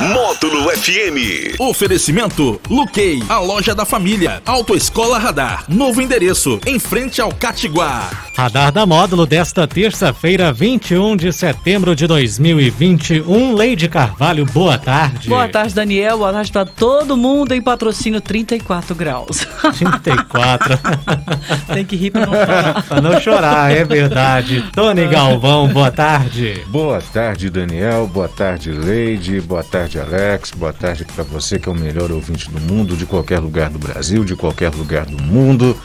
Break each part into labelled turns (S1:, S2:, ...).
S1: Módulo FM.
S2: Oferecimento Luquei, a loja da família. Autoescola Radar. Novo endereço, em frente ao Catiguá.
S3: Radar da Módulo desta terça-feira, 21 de setembro de 2021. Leide Carvalho, boa tarde.
S4: Boa tarde, Daniel. Boa tarde para todo mundo em patrocínio 34 graus.
S3: 34.
S4: Tem que rir para não chorar.
S3: pra não chorar, é verdade. Tony Galvão, boa tarde.
S5: Boa tarde, Daniel. Boa tarde, Leide. Boa tarde, Alex. Boa tarde para você que é o melhor ouvinte do mundo, de qualquer lugar do Brasil, de qualquer lugar do mundo.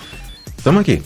S5: Estamos aqui.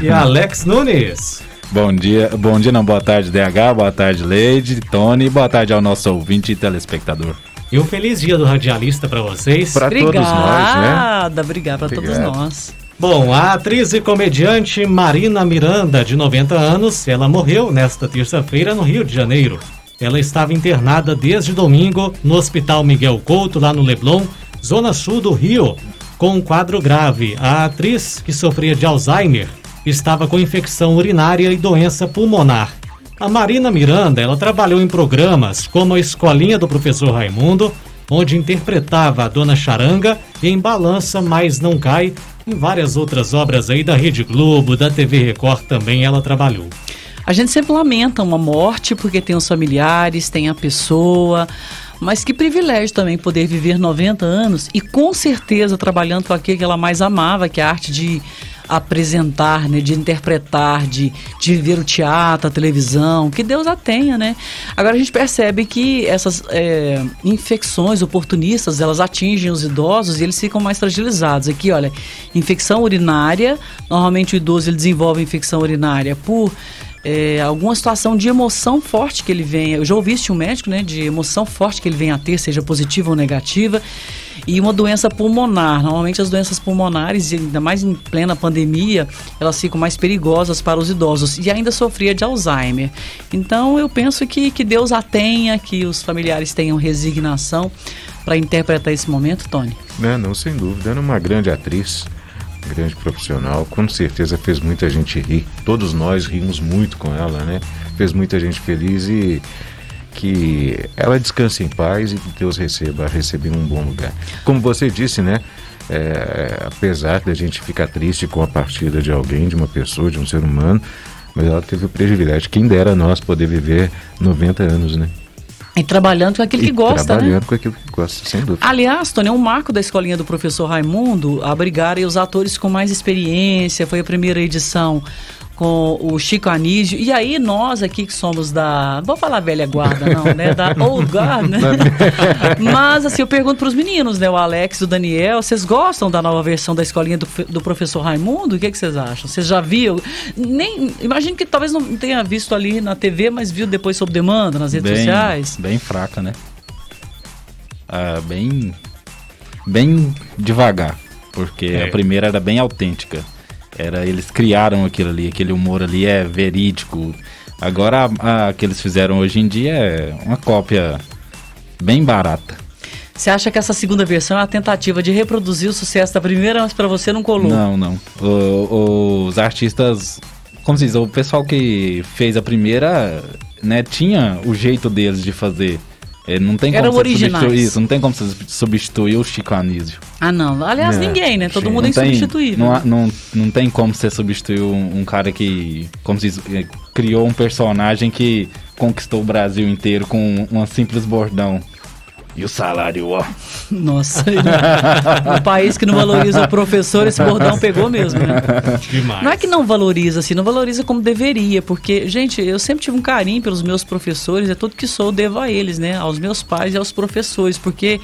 S3: E Alex Nunes.
S6: Bom dia, bom dia não, boa tarde DH, boa tarde Leide, Tony, boa tarde ao nosso ouvinte e telespectador.
S3: E um feliz dia do radialista para vocês.
S5: Para todos nós, né?
S4: Obrigada, obrigada para todos nós.
S3: Bom, a atriz e comediante Marina Miranda, de 90 anos, ela morreu nesta terça-feira no Rio de Janeiro. Ela estava internada desde domingo no Hospital Miguel Couto, lá no Leblon, zona sul do Rio, com um quadro grave. A atriz, que sofria de Alzheimer, estava com infecção urinária e doença pulmonar. A Marina Miranda, ela trabalhou em programas como a Escolinha do Professor Raimundo, onde interpretava a Dona Charanga em Balança Mas Não Cai, em várias outras obras aí da Rede Globo, da TV Record também ela trabalhou.
S4: A gente sempre lamenta uma morte porque tem os familiares, tem a pessoa, mas que privilégio também poder viver 90 anos e com certeza trabalhando com aquilo que ela mais amava, que é a arte de apresentar, né, de interpretar, de, de ver o teatro, a televisão, que Deus a tenha, né? Agora a gente percebe que essas é, infecções oportunistas, elas atingem os idosos e eles ficam mais fragilizados. Aqui, olha, infecção urinária, normalmente o idoso ele desenvolve infecção urinária por é, alguma situação de emoção forte que ele venha. Eu já ouvi isso de um médico, né? De emoção forte que ele venha a ter, seja positiva ou negativa. E uma doença pulmonar. Normalmente as doenças pulmonares, ainda mais em plena pandemia, elas ficam mais perigosas para os idosos. E ainda sofria de Alzheimer. Então eu penso que, que Deus a tenha, que os familiares tenham resignação para interpretar esse momento, Tony.
S5: Né, não, sem dúvida. Era uma grande atriz, grande profissional. Com certeza fez muita gente rir. Todos nós rimos muito com ela, né? Fez muita gente feliz e que ela descanse em paz e que Deus receba, receba em um bom lugar. Como você disse, né? É, apesar da gente ficar triste com a partida de alguém, de uma pessoa, de um ser humano, mas ela teve o privilégio, quem dera nós poder viver 90 anos, né?
S4: E trabalhando com aquilo
S5: E
S4: que gosta, né?
S5: Trabalhando com aquilo que gosta, sem dúvida.
S4: Aliás, Tony, é um marco da escolinha do professor Raimundo abrigar os atores com mais experiência. Foi a primeira edição com o Chico Anísio. E aí, nós aqui que somos da. Não vou falar velha guarda, não, né? Da old guard, né? Mas, assim, eu pergunto pros meninos, né? O Alex e o Daniel, vocês gostam da nova versão da escolinha do, do professor Raimundo? O que, que vocês acham? Vocês já viram? Nem. Imagino que talvez não tenha visto ali na TV, mas viu depois sob demanda, nas redes
S6: bem,
S4: sociais.
S6: Bem fraca, né? Ah, bem. Bem devagar. Porque
S3: É.
S6: a primeira era bem autêntica. Era, eles criaram aquilo ali, aquele humor ali é verídico. Agora a, a que eles fizeram hoje em dia é uma cópia bem barata.
S4: Você acha que essa segunda versão é a tentativa de reproduzir o sucesso da primeira, mas pra você não colou?
S6: Não, não. O- os artistas, como se diz, o pessoal que fez a primeira, né, tinha o jeito deles de fazer. É, não tem
S4: Eram
S6: como substituir isso, não tem como você substituir o Chico Anísio.
S4: Ah, não. Aliás,
S5: É,
S4: ninguém, né? Todo
S5: sim.
S4: mundo é insubstituível.
S6: não, há- não, não tem como você substituir um, um cara que, como se diz, eh, criou um personagem que conquistou o Brasil inteiro com uma simples bordão. E o salário, ó.
S4: Nossa. um país que não valoriza o professor, esse bordão pegou mesmo, né?
S3: Demais.
S4: Não é que não valoriza, assim, não valoriza como deveria, porque, gente, eu sempre tive um carinho pelos meus professores, é tudo que sou, eu devo a eles, né? Aos meus pais e aos professores, porque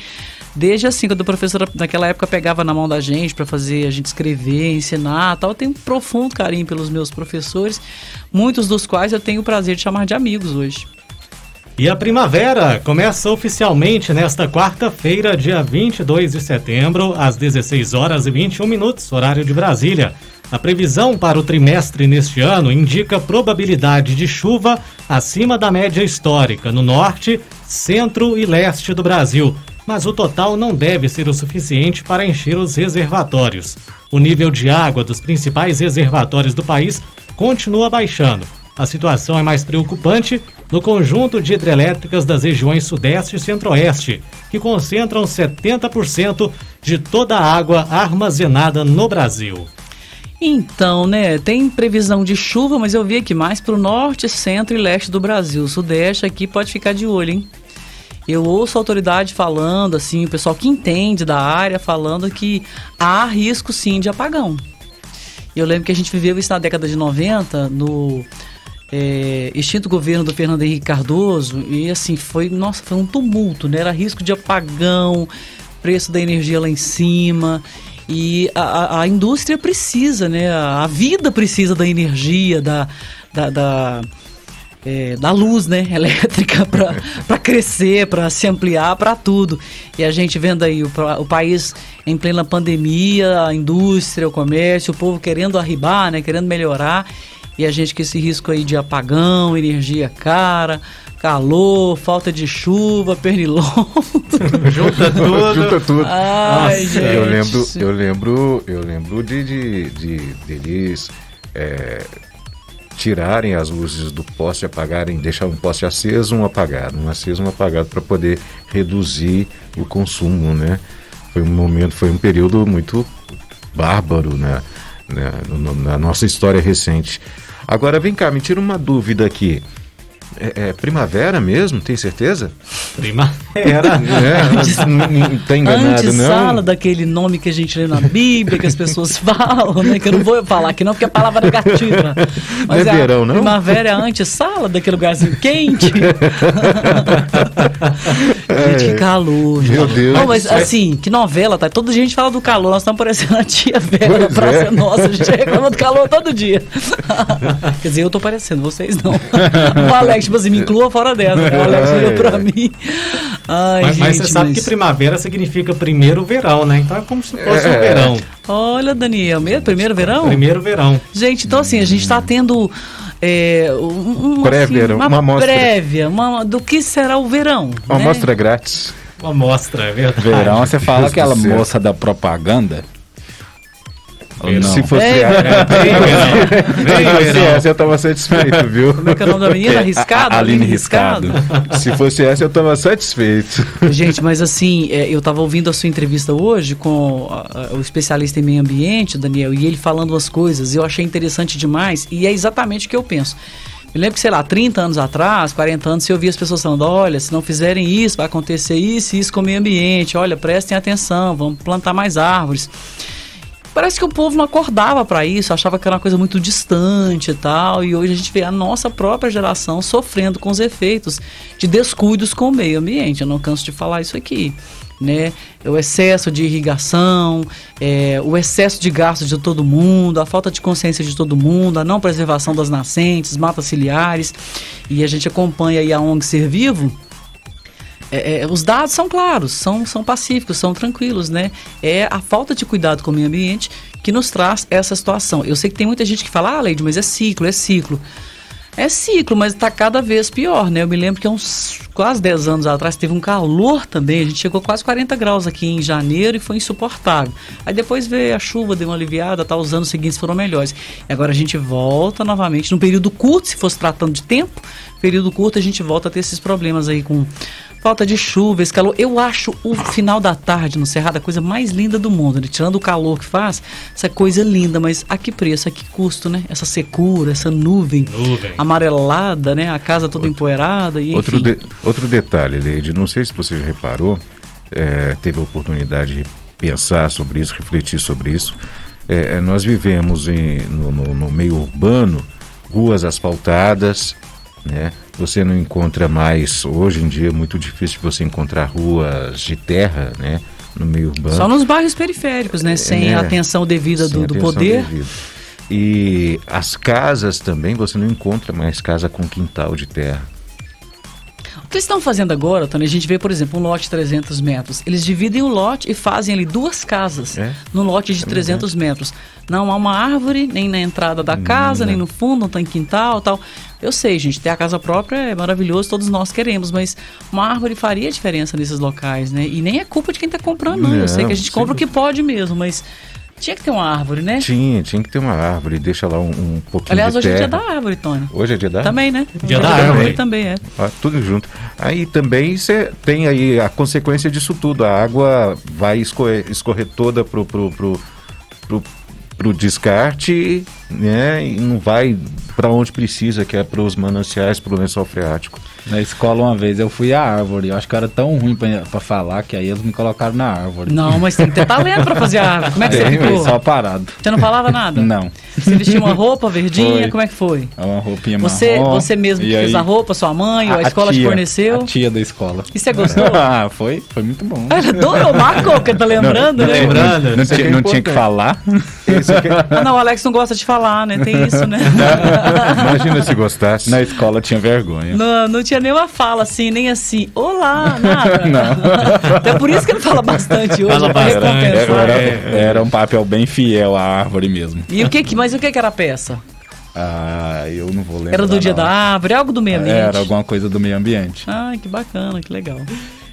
S4: desde assim, quando o professor naquela época pegava na mão da gente para fazer a gente escrever, ensinar tal, eu tenho um profundo carinho pelos meus professores, muitos dos quais eu tenho o prazer de chamar de amigos hoje.
S3: E a primavera começa oficialmente nesta quarta-feira, dia 22 de setembro, às 16 horas e 21 minutos, horário de Brasília. A previsão para o trimestre neste ano indica probabilidade de chuva acima da média histórica no norte, centro e leste do Brasil, mas o total não deve ser o suficiente para encher os reservatórios. O nível de água dos principais reservatórios do país continua baixando. A situação é mais preocupante no conjunto de hidrelétricas das regiões Sudeste e Centro-Oeste, que concentram 70% de toda a água armazenada no Brasil.
S4: Então, né, tem previsão de chuva, mas eu vi aqui mais para o norte, centro e leste do Brasil. O sudeste aqui pode ficar de olho, hein? Eu ouço a autoridade falando, assim, o pessoal que entende da área falando que há risco sim de apagão. Eu lembro que a gente viveu isso na década de 90, no é, extinto governo do Fernando Henrique Cardoso, e assim, foi, nossa, foi um tumulto, né? Era risco de apagão, preço da energia lá em cima. E a, a indústria precisa, né? A vida precisa da energia, da, da, da, é, da luz né? elétrica para crescer, para se ampliar, para tudo. E a gente vendo aí o, o país em plena pandemia, a indústria, o comércio, o povo querendo arribar, né? querendo melhorar. E a gente com esse risco aí de apagão, energia cara, calor, falta de chuva, pernilongo.
S3: Junta tudo.
S5: Junta tudo.
S4: Ai,
S5: Nossa,
S4: gente.
S5: eu lembro, eu lembro, eu lembro de, de, de deles é, tirarem as luzes do poste, apagarem, deixar um poste aceso, um apagado, um aceso, um apagado para poder reduzir o consumo, né? Foi um momento, foi um período muito bárbaro, né? né, no- na nossa história recente. Agora vem cá, me tira uma dúvida aqui. É, é primavera mesmo? Tem certeza?
S3: Primavera.
S5: É, não, não tá enganado, não?
S4: fala daquele nome que a gente lê na Bíblia, que as pessoas falam, né? Que eu não vou falar aqui não, porque é palavra negativa. Mas
S5: Não é verão, não?
S4: Primavera é a antessala daquele lugarzinho quente. Gente, que calor.
S5: Meu
S4: gente.
S5: Deus
S4: Não, mas assim, que novela, tá? Toda gente fala do calor, nós estamos parecendo a tia Vera
S5: Pois
S4: da Praça
S5: é.
S4: Nossa. A gente reclama do calor todo dia. Quer dizer, eu tô parecendo, vocês não. O Alex, tipo assim, me inclua fora dessa. O Alex olhou pra mim. Ai,
S3: Mas, mas
S4: gente,
S3: você sabe
S4: mas-
S3: que primavera significa primeiro verão, né? Então é como se fosse um
S5: É.
S3: verão.
S4: Olha, Daniel, primeiro verão?
S3: Primeiro verão.
S4: Gente, então assim, a gente está tendo é, um, um-
S5: Prévia,
S4: assim,
S5: uma amostra.
S4: prévia uma, do que será o verão.
S5: Uma
S4: né?
S5: amostra grátis.
S3: Uma amostra, é verdade.
S6: Verão, você fala
S5: Deus
S6: aquela moça da propaganda? Não?
S5: Se fosse,
S4: Ei,
S5: essa, eu tava satisfeito, viu?
S4: Como é que é o nome da menina?
S6: É, a Aline Riscado.
S5: Se fosse essa, eu tava satisfeito.
S4: Gente, mas assim, é, eu estava ouvindo a sua entrevista hoje com a- a- o especialista em meio ambiente, Daniel, e ele falando umas coisas, eu achei interessante demais, e é exatamente o que eu penso. Eu lembro que, sei lá, 30 anos atrás, 40 anos, você ouvia as pessoas falando: olha, se não fizerem isso, vai acontecer isso e isso com o meio ambiente, olha, prestem atenção, vamos plantar mais árvores. Parece que o povo não acordava para isso, achava que era uma coisa muito distante e tal. E hoje a gente vê a nossa própria geração sofrendo com os efeitos de descuidos com o meio ambiente. Eu não canso de falar isso aqui. Né? O excesso de irrigação, é, o excesso de gastos de todo mundo, a falta de consciência de todo mundo, a não preservação das nascentes, matas ciliares. E a gente acompanha aí a ONG Ser Vivo, é, é, os dados são claros, são, são pacíficos, são tranquilos, né? É a falta de cuidado com o meio ambiente que nos traz essa situação. Eu sei que tem muita gente que fala, ah, Leide, mas é ciclo, é ciclo. É ciclo, mas está cada vez pior, né? Eu me lembro que há uns quase 10 anos atrás teve um calor também. A gente chegou a quase 40 graus aqui em janeiro e foi insuportável. Aí depois veio a chuva, deu uma aliviada, tá, os anos seguintes foram melhores. E agora a gente volta novamente, num período curto, se fosse tratando de tempo, período curto a gente volta a ter esses problemas aí com falta de chuva, esse calor. Eu acho o final da tarde no Cerrado a coisa mais linda do mundo, né? Tirando o calor que faz, essa coisa linda, mas a que preço, a que custo, né? Essa secura, essa nuvem,
S3: Nuvem.
S4: amarelada, né? A casa toda empoeirada e
S5: Outro, de- outro detalhe, Leide, não sei se você já reparou, é, teve a oportunidade de pensar sobre isso, refletir sobre isso. É, é, nós vivemos em- no, no- no meio urbano, ruas asfaltadas, né? Você não encontra mais, hoje em dia é muito difícil você encontrar ruas de terra, né? No meio urbano.
S4: Só nos bairros periféricos, né? Sem
S5: É,
S4: a atenção devida do, do
S5: atenção
S4: poder.
S5: devida. E as casas também, você não encontra mais casa com quintal de terra.
S4: Que eles estão fazendo agora, Tony, a gente vê, por exemplo, um lote de 300 metros. Eles dividem o lote e fazem ali duas casas
S5: É?
S4: no lote de 300 metros. Não há uma árvore, nem na entrada da casa, nem no fundo, não tem quintal tal. Eu sei, gente, ter a casa própria é maravilhoso, todos nós queremos, mas uma árvore faria diferença nesses locais, né? E nem é culpa de quem está comprando, não. Eu sei que a gente
S5: Não,
S4: compra o que pode mesmo, mas tinha que ter uma árvore, né?
S5: Tinha, tinha que ter uma árvore, deixa lá um, um pouquinho
S4: Aliás,
S5: de
S4: hoje é dia
S5: terra.
S4: da árvore, Tony.
S5: Hoje é dia da
S4: Também, né?
S3: Dia
S4: É
S3: da árvore.
S4: também, é.
S5: Ah, tudo junto. Aí também você tem aí a consequência disso tudo. A água vai escorrer, escorrer toda pro, pro, pro, pro, pro descarte, né? E não vai para onde precisa, que é para os mananciais, para o lençol freático.
S6: Na escola uma vez eu fui à árvore. Eu acho que eu era tão ruim pra, pra falar que aí eles me colocaram na árvore.
S4: Não, mas tem que ter talento pra fazer a árvore. Como é que você
S6: Tem,
S4: ficou?
S6: mas só parado.
S4: Você não falava nada?
S6: Não.
S4: Você vestiu uma roupa verdinha?
S6: Foi.
S4: Como é que foi?
S6: É uma roupinha
S4: Você,
S6: marrom.
S4: você mesmo que fez
S6: aí-
S4: a roupa, sua mãe, ou a, escola te
S6: tia,
S4: forneceu?
S6: A tia da escola.
S4: E você gostou?
S6: ah, foi, foi muito bom.
S4: Ele adorou, marcou, que tá lembrando,
S6: não,
S4: né?
S3: Lembrando,
S6: Não, tinha,
S5: aqui é
S6: não tinha que falar.
S5: Aqui-
S4: Ah, não, o Alex não gosta de falar, né? Tem isso, né?
S5: imagina se gostasse.
S6: Na escola tinha vergonha.
S4: Não, não tinha nenhuma fala assim, nem assim, olá, nada.
S6: Não.
S4: Até por isso que ele fala bastante hoje,
S3: Fala
S4: pra
S3: bastante.
S6: Era, era um papel bem fiel à árvore mesmo.
S4: E o que que, mas o que que era a peça?
S6: Ah, eu não vou lembrar.
S4: Era do dia
S6: não.
S4: da árvore, algo do meio ambiente?
S6: Era alguma coisa do meio ambiente.
S4: Ai, que bacana, que legal.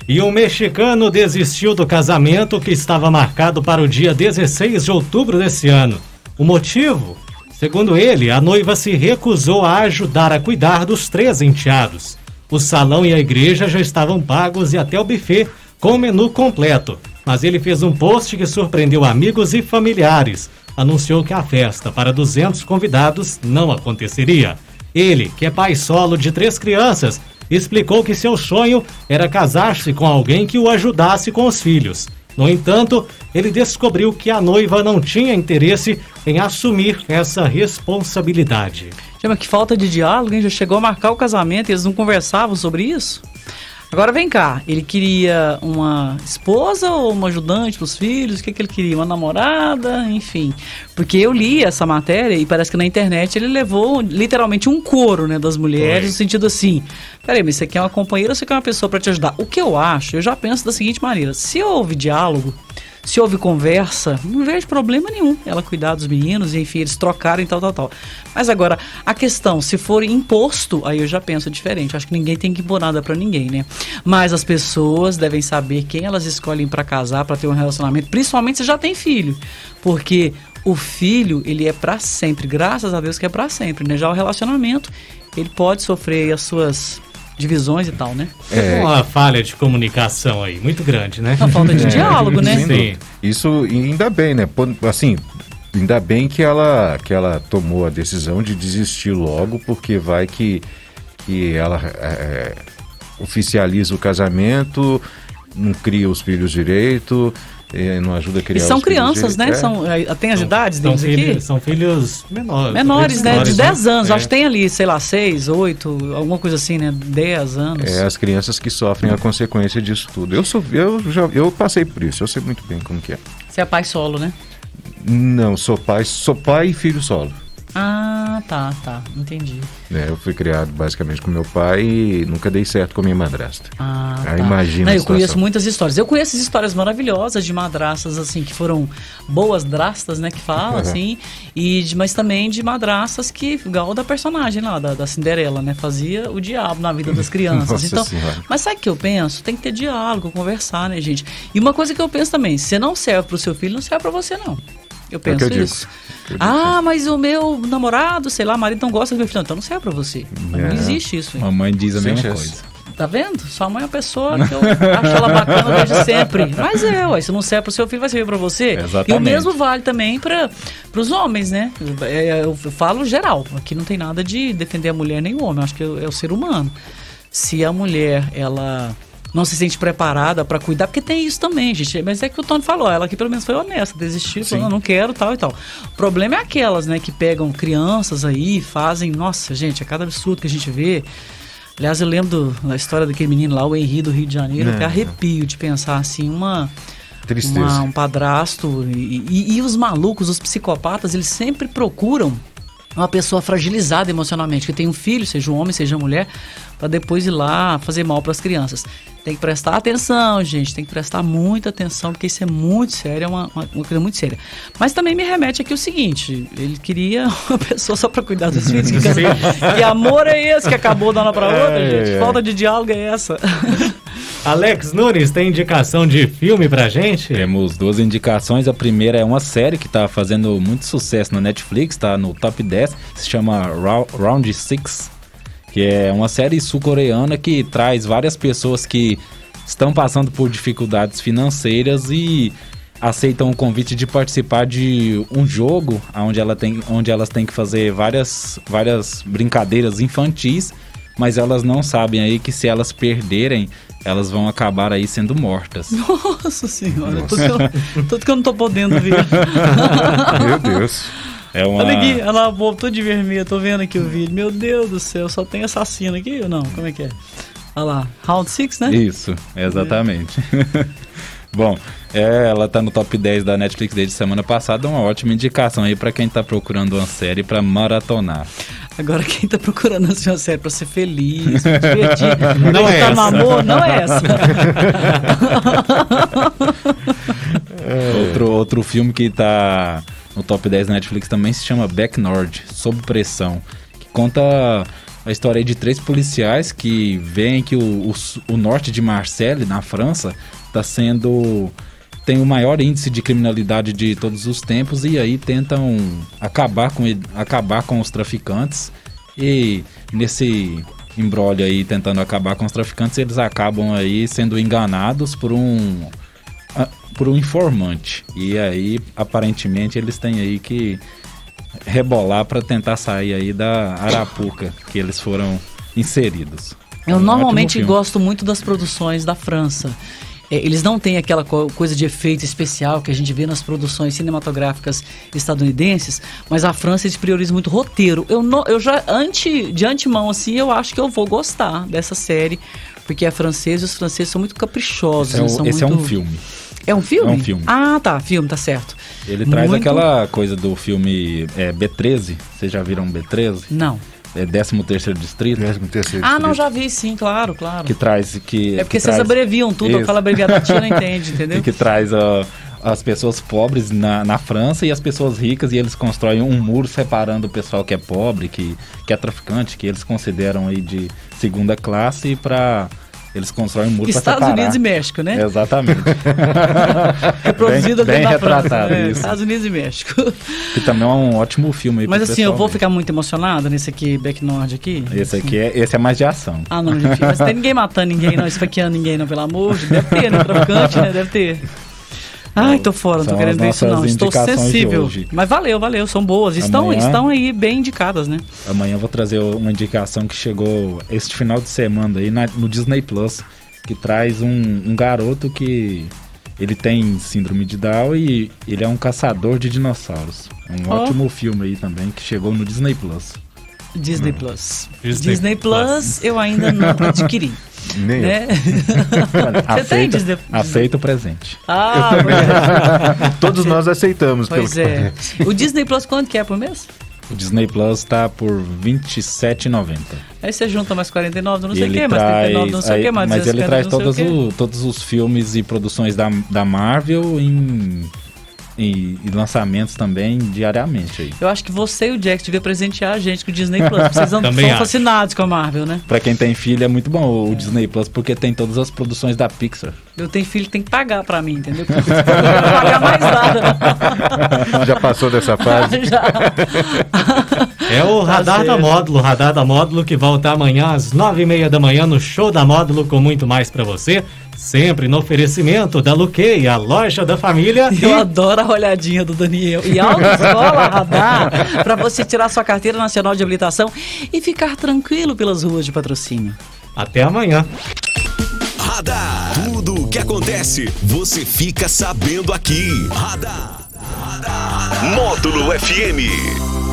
S3: E um mexicano desistiu do casamento que estava marcado para o dia 16 de outubro desse ano. O motivo? Segundo ele, a noiva se recusou a ajudar a cuidar dos três enteados. O salão e a igreja já estavam pagos e até o buffet com o menu completo. Mas ele fez um post que surpreendeu amigos e familiares. Anunciou que a festa para 200 convidados não aconteceria. Ele, que é pai solo de três crianças, explicou que seu sonho era casar-se com alguém que o ajudasse com os filhos. No entanto, ele descobriu que a noiva não tinha interesse em assumir essa responsabilidade.
S4: Chama que falta de diálogo, hein? Já chegou a marcar o casamento e eles não conversavam sobre isso? Agora vem cá, ele queria uma esposa ou uma ajudante para os filhos? O que, que ele queria? Uma namorada? Enfim. Porque eu li essa matéria e parece que na internet ele levou literalmente um coro né, das mulheres,
S3: Foi.
S4: no sentido assim: peraí, mas você quer uma companheira ou você quer uma pessoa para te ajudar? O que eu acho, eu já penso da seguinte maneira: se houve diálogo, se houve conversa, não vejo problema nenhum ela cuidar dos meninos enfim, eles trocarem tal, tal, tal. Mas agora, a questão, se for imposto, aí eu já penso diferente. Acho que ninguém tem que impor nada pra ninguém, né? Mas as pessoas devem saber quem elas escolhem pra casar, pra ter um relacionamento, principalmente se já tem filho. Porque o filho, ele é pra sempre, graças a Deus que é pra sempre, né? Já o relacionamento, ele pode sofrer as suas divisões e tal, né?
S3: É uma falha de comunicação aí, muito grande, né?
S4: Uma falta de diálogo, né?
S3: Sim.
S5: Isso ainda bem, né? Assim, ainda bem que ela, que ela tomou a decisão de desistir logo, porque vai que, que ela é, oficializa o casamento, não cria os filhos direito, é, não ajuda a criar
S4: E são crianças, né?
S5: É.
S4: São, é, tem as idades
S3: são
S4: deles aqui?
S3: São filhos menores.
S4: Menores, né? De
S3: menores,
S4: 10 anos.
S3: É.
S4: Acho que tem ali, sei lá, 6, 8, alguma coisa assim, né? 10 anos.
S5: É as crianças que sofrem a consequência disso tudo. Eu sou, eu já, eu passei por isso. Eu sei muito bem como que é.
S4: Você é pai solo, né?
S5: Não, sou pai, sou pai e filho solo.
S4: Ah, tá, tá. Entendi.
S5: né? eu fui criado basicamente com meu pai e nunca dei certo com minha madrasta.
S4: Ah,
S5: Ah,
S4: tá.
S5: imagina a
S4: eu conheço muitas histórias. Eu conheço histórias maravilhosas de madraças, assim, que foram boas drastas, né? Que fala,
S5: Uhum.
S4: assim. E de, mas também de madraças que, igual da personagem lá, da, da Cinderela, né? Fazia o diabo na vida das crianças.
S5: Nossa
S4: então,
S5: Senhora.
S4: mas sabe o que eu penso? Tem que ter diálogo, conversar, né, gente? E uma coisa que eu penso também, se não serve pro seu filho, não serve pra você, não. Eu
S5: É
S4: penso
S5: eu digo.
S4: isso.
S5: Eu digo
S4: Ah, mas o meu namorado, sei lá, marido não gosta do meu filho. Então não serve pra você. Não
S5: É.
S4: existe isso. hein?
S6: Mamãe diz a mesma coisa.
S4: Tá vendo? Sua mãe é uma pessoa que eu acho ela bacana desde sempre. Mas é, ué, se não serve pro seu filho, vai servir pra você.
S6: Exatamente.
S4: E o mesmo vale também para os homens, né? É, Eu falo geral. Aqui não tem nada de defender a mulher nem o homem. Eu acho que é o ser humano. Se a mulher, ela não se sente preparada pra cuidar, porque tem isso também, gente. Mas é que o Tony falou, ela aqui pelo menos foi honesta, desistiu, falou, não, não quero, tal e tal. O problema é aquelas, né, que pegam crianças aí, fazem, nossa, gente, é cada absurdo que a gente vê. Aliás, eu lembro da história daquele menino lá, o Henri do Rio de Janeiro,
S5: É.
S4: até arrepio de pensar assim, uma,
S5: Tristeza.
S4: uma- um padrasto e, e- e os malucos, os psicopatas, eles sempre procuram uma pessoa fragilizada emocionalmente, que tem um filho, seja um homem, seja mulher, para depois ir lá fazer mal para as crianças. Tem que prestar atenção, gente, tem que prestar muita atenção, porque isso é muito sério, é uma, uma, uma coisa muito séria. Mas também me remete aqui o seguinte: ele queria uma pessoa só para cuidar dos filhos. Que, que, amor é esse que acabou dando para outra, é, gente? Falta de diálogo é essa.
S3: Alex Nunes, tem indicação de filme pra gente?
S6: Temos duas indicações. A primeira é uma série que tá fazendo muito sucesso na Netflix, tá no top 10, se chama Round 6 que é uma série sul-coreana que traz várias pessoas que estão passando por dificuldades financeiras e aceitam o convite de participar de um jogo onde, ela tem, onde elas têm que fazer várias, várias brincadeiras infantis, mas elas não sabem aí que se elas perderem, elas vão acabar aí sendo mortas.
S4: Nossa senhora, Nossa. Tudo, que eu, tudo que eu não tô podendo ver.
S5: Meu Deus.
S4: É uma... Olha aqui, ela voltou de vermelho, tô vendo aqui o vídeo. Meu Deus do céu, só tem assassino aqui ou não? Como é que é? Olha lá, Round 6, né?
S6: Isso, exatamente. É. Bom, é, ela tá no top 10 da Netflix desde semana passada, uma ótima indicação aí para quem tá procurando uma série para maratonar.
S4: Agora, quem tá procurando assim, uma série pra ser feliz, pra divertir, não é tá essa. amor, não é essa.
S6: outro, outro filme que tá no top 10 da Netflix também se chama Back Nord, Sob Pressão, que conta a história de três policiais que veem que o, o, o norte de Marseille, na França, está sendo tem o maior índice de criminalidade de todos os tempos e aí tentam acabar com, acabar com os traficantes e nesse embrólio aí tentando acabar com os traficantes eles acabam aí sendo enganados por um por um informante. E aí, aparentemente, eles têm aí que rebolar para tentar sair aí da arapuca que eles foram inseridos.
S4: Eu um normalmente gosto muito das produções da França. É, eles não têm aquela coisa de efeito especial que a gente vê nas produções cinematográficas estadunidenses, mas a França eles prioriza muito roteiro. Eu, não, eu já, ante, de antemão, assim, eu acho que eu vou gostar dessa série, porque é francesa e os franceses são muito caprichosos.
S6: Esse, é, esse
S4: muito...
S6: é um filme.
S4: É um filme?
S6: É um filme.
S4: Ah, tá, filme, tá certo.
S6: Ele traz Muito... aquela coisa do filme é, B13. Vocês já viram B13?
S4: Não.
S6: É 13 terceiro distrito. 13
S4: terceiro Ah, não, já vi, sim, claro, claro.
S6: Que traz que
S4: É porque
S6: que
S4: vocês
S6: traz...
S4: abreviam tudo, aquela abreviatura não entende, entendeu?
S6: que traz uh, as pessoas pobres na, na França e as pessoas ricas e eles constroem um muro separando o pessoal que é pobre, que, que é traficante, que eles consideram aí de segunda classe para eles constroem um muro
S4: Estados Unidos e México, né?
S6: Exatamente.
S4: Reproduzido
S6: bem, bem retratado
S4: é, Estados Unidos e México.
S6: Que também é um ótimo filme aí
S4: Mas assim, eu vou ficar muito emocionado nesse aqui, Back Nord aqui.
S6: Esse
S4: assim.
S6: aqui é, esse é mais de ação.
S4: Ah, não, gente. Mas tem ninguém matando ninguém, não, esfaqueando ninguém, não, pelo amor de Deus. Deve ter, né? Traficante, né? Deve ter. Ai, tô fora, não tô querendo ver isso não. Estou sensível. Mas valeu, valeu, são boas. Estão, Amanhã, estão aí bem indicadas, né?
S6: Amanhã eu vou trazer uma indicação que chegou este final de semana aí na, no Disney Plus que traz um, um garoto que ele tem síndrome de Down e ele é um caçador de dinossauros. É um oh. ótimo filme aí também que chegou no Disney Plus.
S4: Disney Plus. Disney, Disney Plus, Plus eu ainda não adquiri.
S5: Nem né?
S6: aceita, Disney... aceita o presente.
S4: Ah,
S5: Todos nós aceitamos.
S4: Pois é. O Disney Plus quanto que é por mês?
S6: O Disney Plus tá por R$27,90.
S4: Aí você junta mais 49, não sei o que, mais 39, não sei o que, mais
S6: Mas ele traz todos, o, todos os filmes e produções da, da Marvel em e, e, lançamentos também diariamente aí.
S4: Eu acho que você e o Jack deviam presentear a gente com o Disney Plus. Vocês são fascinados com a Marvel, né?
S6: Pra quem tem filho é muito bom o Disney Plus, porque tem todas as produções da Pixar.
S4: Eu tenho filho que tem que pagar pra mim, entendeu? Porque não pagar mais nada.
S5: Já passou dessa fase?
S4: Já.
S3: É o tá Radar da Módulo, Radar da Módulo que volta amanhã às nove e meia da manhã no Show da Módulo com muito mais para você. Sempre no oferecimento da Luquei, a loja da família.
S4: Eu e... adoro a olhadinha do Daniel. E Autoescola Radar, para você tirar sua carteira nacional de habilitação e ficar tranquilo pelas ruas de patrocínio.
S3: Até amanhã.
S1: Radar. Tudo o que acontece, você fica sabendo aqui. Radar. Radar. Módulo FM.